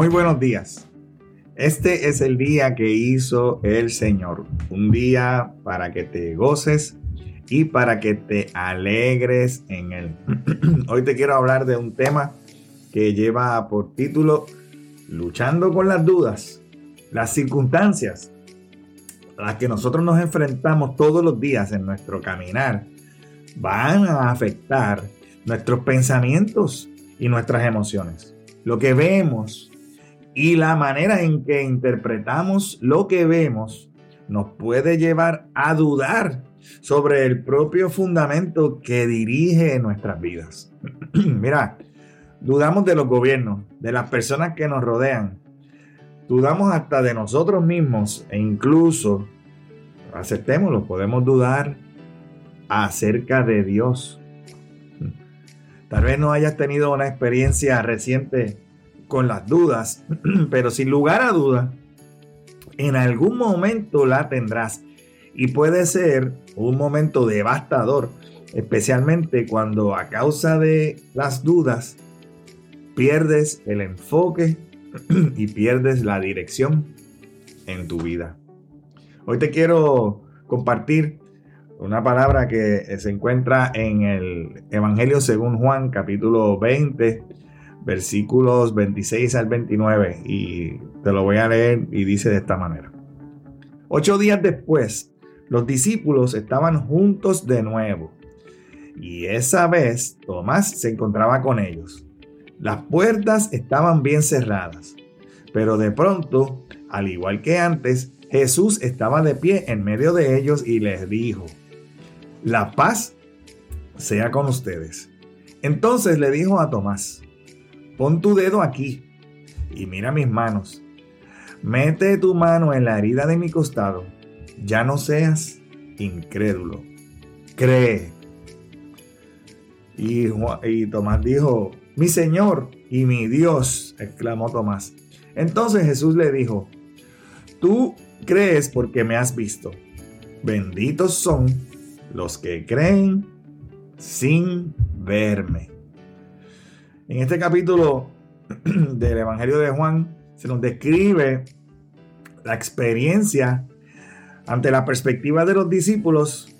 Muy buenos días. Este es el día que hizo el Señor. Un día para que te goces y para que te alegres en él. Hoy te quiero hablar de un tema que lleva por título Luchando con las dudas, las circunstancias a las que nosotros nos enfrentamos todos los días en nuestro caminar van a afectar nuestros pensamientos y nuestras emociones. Lo que vemos y la manera en que interpretamos lo que vemos nos puede llevar a dudar sobre el propio fundamento que dirige nuestras vidas. Mira, dudamos de los gobiernos, de las personas que nos rodean, dudamos hasta de nosotros mismos e incluso, aceptémoslo, podemos dudar acerca de Dios. Tal vez no hayas tenido una experiencia reciente con las dudas, pero sin lugar a duda, en algún momento la tendrás. Y puede ser un momento devastador, especialmente cuando a causa de las dudas pierdes el enfoque y pierdes la dirección en tu vida. Hoy te quiero compartir una palabra que se encuentra en el Evangelio según Juan capítulo 20 versículos 26 al 29, y te lo voy a leer y dice de esta manera. Ocho días después, los discípulos estaban juntos de nuevo, y esa vez Tomás se encontraba con ellos. Las puertas estaban bien cerradas, pero de pronto, al igual que antes, Jesús estaba de pie en medio de ellos y les dijo, la paz sea con ustedes. Entonces le dijo a Tomás, Pon tu dedo aquí y mira mis manos. Mete tu mano en la herida de mi costado. Ya no seas incrédulo. Cree. Y, Tomás dijo, mi Señor y mi Dios, exclamó Tomás. Entonces Jesús le dijo, tú crees porque me has visto. Benditos son los que creen sin verme. En este capítulo del Evangelio de Juan se nos describe la experiencia ante la perspectiva de los discípulos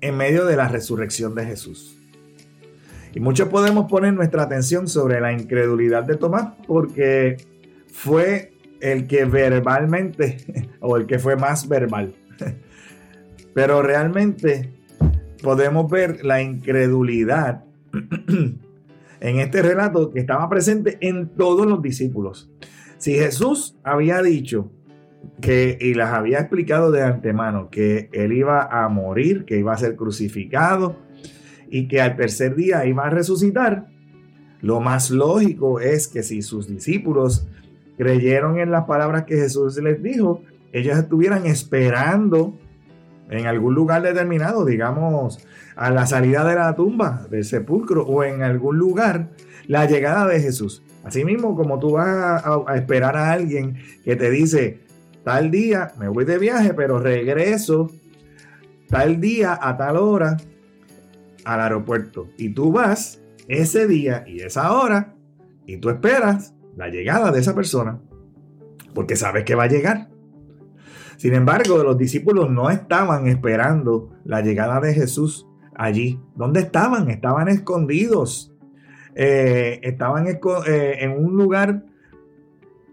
en medio de la resurrección de Jesús. Y muchos podemos poner nuestra atención sobre la incredulidad de Tomás porque fue el que verbalmente, o el que fue más verbal. Pero realmente podemos ver la incredulidad en este relato que estaba presente en todos los discípulos. Si Jesús había dicho que y las había explicado de antemano que él iba a morir, que iba a ser crucificado y que al tercer día iba a resucitar, lo más lógico es que si sus discípulos creyeron en las palabras que Jesús les dijo, ellos estuvieran esperando en algún lugar determinado, digamos, a la salida de la tumba, del sepulcro o en algún lugar, la llegada de Jesús. Asimismo, como tú vas a, esperar a alguien que te dice, tal día me voy de viaje, pero regreso tal día a tal hora al aeropuerto. Y tú vas ese día y esa hora y tú esperas la llegada de esa persona porque sabes que va a llegar. Sin embargo, los discípulos no estaban esperando la llegada de Jesús allí. ¿Dónde estaban? Estaban escondidos. Eh, estaban eh, en un lugar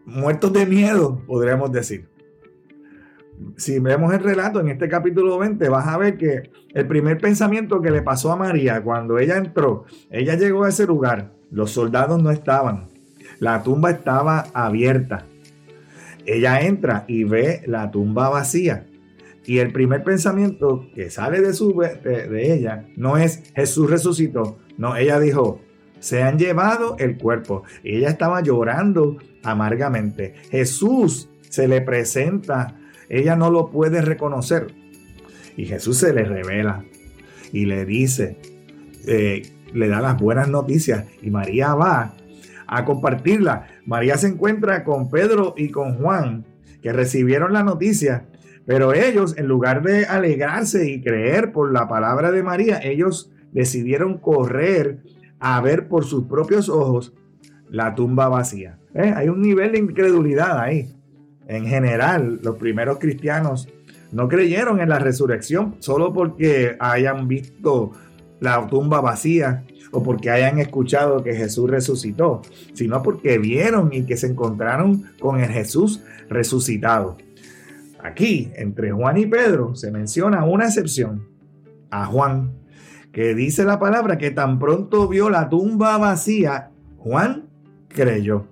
muertos de miedo, podríamos decir. Si vemos el relato en este capítulo 20, vas a ver que el primer pensamiento que le pasó a María cuando ella entró, ella llegó a ese lugar, los soldados no estaban, la tumba estaba abierta. Ella entra y ve la tumba vacía. Y el primer pensamiento que sale de, su, de, ella no es Jesús resucitó. No, ella dijo, se han llevado el cuerpo. Ella estaba llorando amargamente. Jesús se le presenta. Ella no lo puede reconocer. Y Jesús se le revela y le dice, eh, le da las buenas noticias. Y María va a compartirla. María se encuentra con Pedro y con Juan, que recibieron la noticia, pero ellos, en lugar de alegrarse y creer por la palabra de María, ellos decidieron correr a ver por sus propios ojos la tumba vacía. ¿Eh? Hay un nivel de incredulidad ahí. En general, los primeros cristianos no creyeron en la resurrección solo porque hayan visto la tumba vacía o porque hayan escuchado que Jesús resucitó, sino porque vieron y que se encontraron con el Jesús resucitado. Aquí, entre Juan y Pedro, se menciona una excepción, a Juan, que dice la palabra que tan pronto vio la tumba vacía, Juan creyó.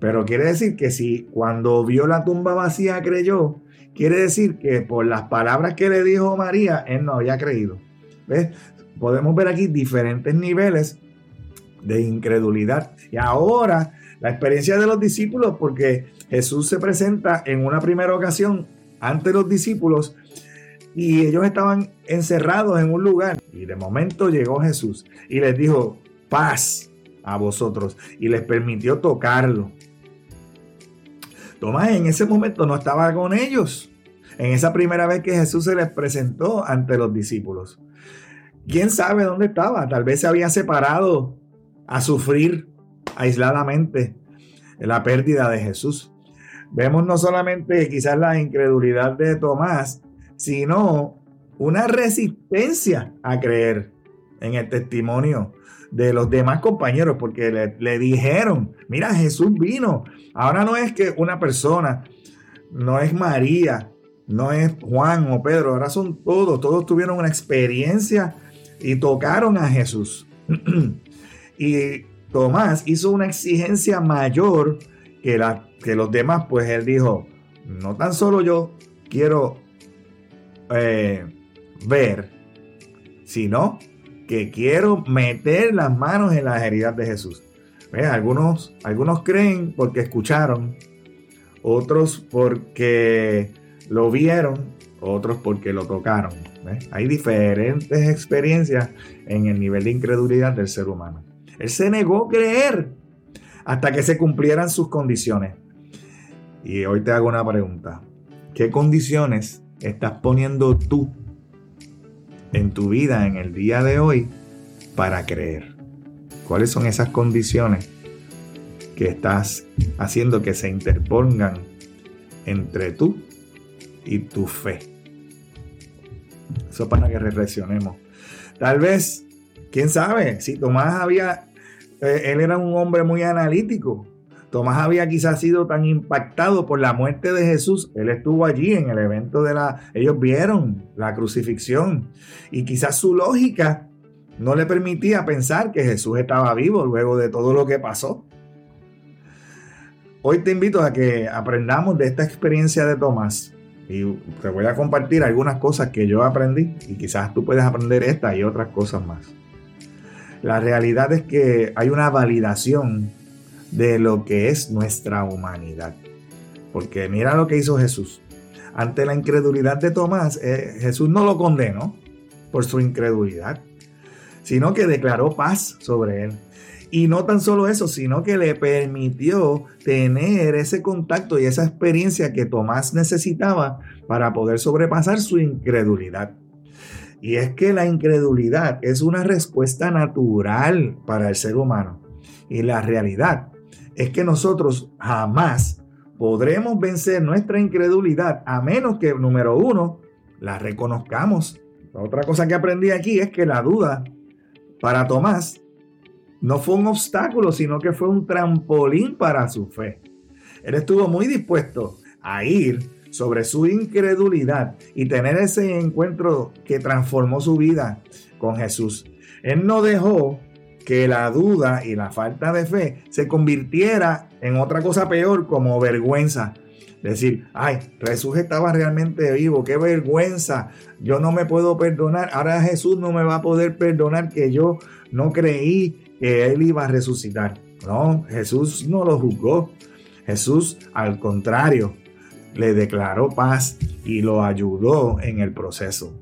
Pero quiere decir que si cuando vio la tumba vacía creyó, quiere decir que por las palabras que le dijo María, él no había creído. Podemos ver aquí diferentes niveles de incredulidad. Y ahora la experiencia de los discípulos, porque Jesús se presenta en una primera ocasión ante los discípulos y ellos estaban encerrados en un lugar. Y de momento llegó Jesús y les dijo, paz a vosotros. Y les permitió tocarlo. Tomás en ese momento no estaba con ellos. En esa primera vez que Jesús se les presentó ante los discípulos. ¿Quién sabe dónde estaba? Tal vez se había separado a sufrir aisladamente la pérdida de Jesús. Vemos no solamente quizás la incredulidad de Tomás, sino una resistencia a creer en el testimonio de los demás compañeros, porque le, le, dijeron, mira, Jesús vino. Ahora no es que una persona, no es María, no es Juan o Pedro, ahora son todos, todos tuvieron una experiencia y tocaron a Jesús. y Tomás hizo una exigencia mayor que, que los demás, pues él dijo, no tan solo yo quiero eh, ver, sino que quiero meter las manos en las heridas de Jesús. Algunos, algunos creen porque escucharon, otros porque lo vieron, otros porque lo tocaron. Hay diferentes experiencias en el nivel de incredulidad del ser humano. Él se negó a creer hasta que se cumplieran sus condiciones. Y hoy te hago una pregunta. ¿Qué condiciones estás poniendo tú en tu vida en el día de hoy para creer? ¿Cuáles son esas condiciones que estás haciendo que se interpongan entre tú y tu fe? Eso para que reflexionemos. Tal vez, quién sabe, si Tomás había, eh, él era un hombre muy analítico. Tomás había quizás sido tan impactado por la muerte de Jesús. Él estuvo allí en el evento de la... Ellos vieron la crucifixión. Y quizás su lógica no le permitía pensar que Jesús estaba vivo luego de todo lo que pasó. Hoy te invito a que aprendamos de esta experiencia de Tomás y te voy a compartir algunas cosas que yo aprendí y quizás tú puedes aprender esta y otras cosas más. La realidad es que hay una validación de lo que es nuestra humanidad. Porque mira lo que hizo Jesús. Ante la incredulidad de Tomás, eh, Jesús no lo condenó por su incredulidad, sino que declaró paz sobre él. Y no tan solo eso, sino que le permitió tener ese contacto y esa experiencia que Tomás necesitaba para poder sobrepasar su incredulidad. Y es que la incredulidad es una respuesta natural para el ser humano. Y la realidad es que nosotros jamás podremos vencer nuestra incredulidad a menos que, número uno, la reconozcamos. otra cosa que aprendí aquí es que la duda para Tomás no fue un obstáculo, sino que fue un trampolín para su fe. Él estuvo muy dispuesto a ir sobre su incredulidad y tener ese encuentro que transformó su vida con Jesús. Él no dejó que la duda y la falta de fe se convirtiera en otra cosa peor como vergüenza. Decir, ay, Jesús estaba realmente vivo, qué vergüenza, yo no me puedo perdonar, ahora Jesús no me va a poder perdonar que yo no creí que él iba a resucitar. No, Jesús no lo juzgó. Jesús, al contrario, le declaró paz y lo ayudó en el proceso.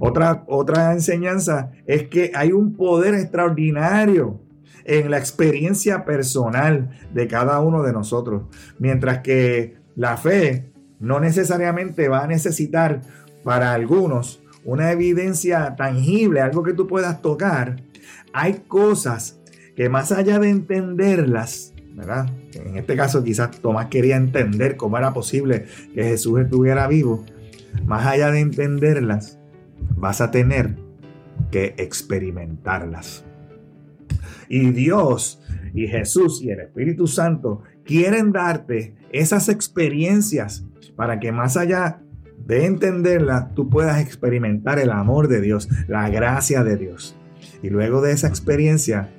Otra, otra enseñanza es que hay un poder extraordinario en la experiencia personal de cada uno de nosotros, mientras que la fe no necesariamente va a necesitar para algunos una evidencia tangible, algo que tú puedas tocar hay cosas que más allá de entenderlas. En este caso quizás Tomás quería entender cómo era posible que Jesús estuviera vivo. Más allá de entenderlas, vas a tener que experimentarlas. Y Dios y Jesús y el Espíritu Santo quieren darte esas experiencias para que más allá de entenderlas, tú puedas experimentar el amor de Dios, la gracia de Dios. Y luego de esa experiencia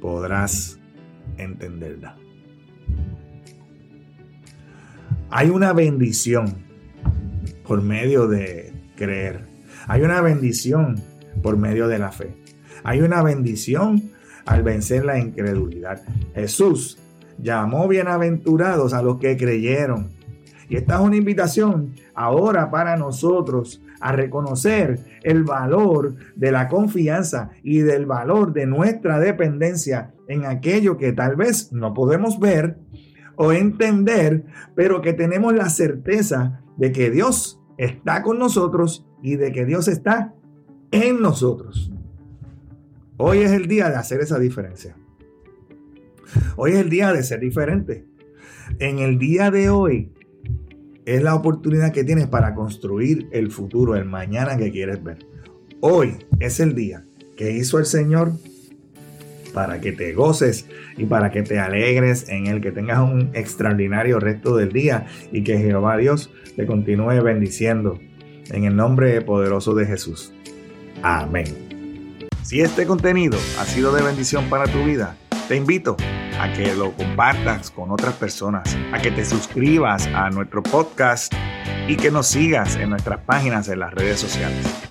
podrás entenderla. Hay una bendición por medio de creer. Hay una bendición por medio de la fe. Hay una bendición al vencer la incredulidad. Jesús llamó bienaventurados a los que creyeron. Y esta es una invitación ahora para nosotros a reconocer el valor de la confianza y del valor de nuestra dependencia en aquello que tal vez no podemos ver o entender, pero que tenemos la certeza de que Dios está con nosotros y de que Dios está en nosotros. Hoy es el día de hacer esa diferencia. Hoy es el día de ser diferente. En el día de hoy es la oportunidad que tienes para construir el futuro, el mañana que quieres ver. Hoy es el día que hizo el Señor para que te goces y para que te alegres en el que tengas un extraordinario resto del día y que Jehová Dios te continúe bendiciendo en el nombre poderoso de Jesús. Amén. Si este contenido ha sido de bendición para tu vida, te invito a que lo compartas con otras personas, a que te suscribas a nuestro podcast y que nos sigas en nuestras páginas en las redes sociales.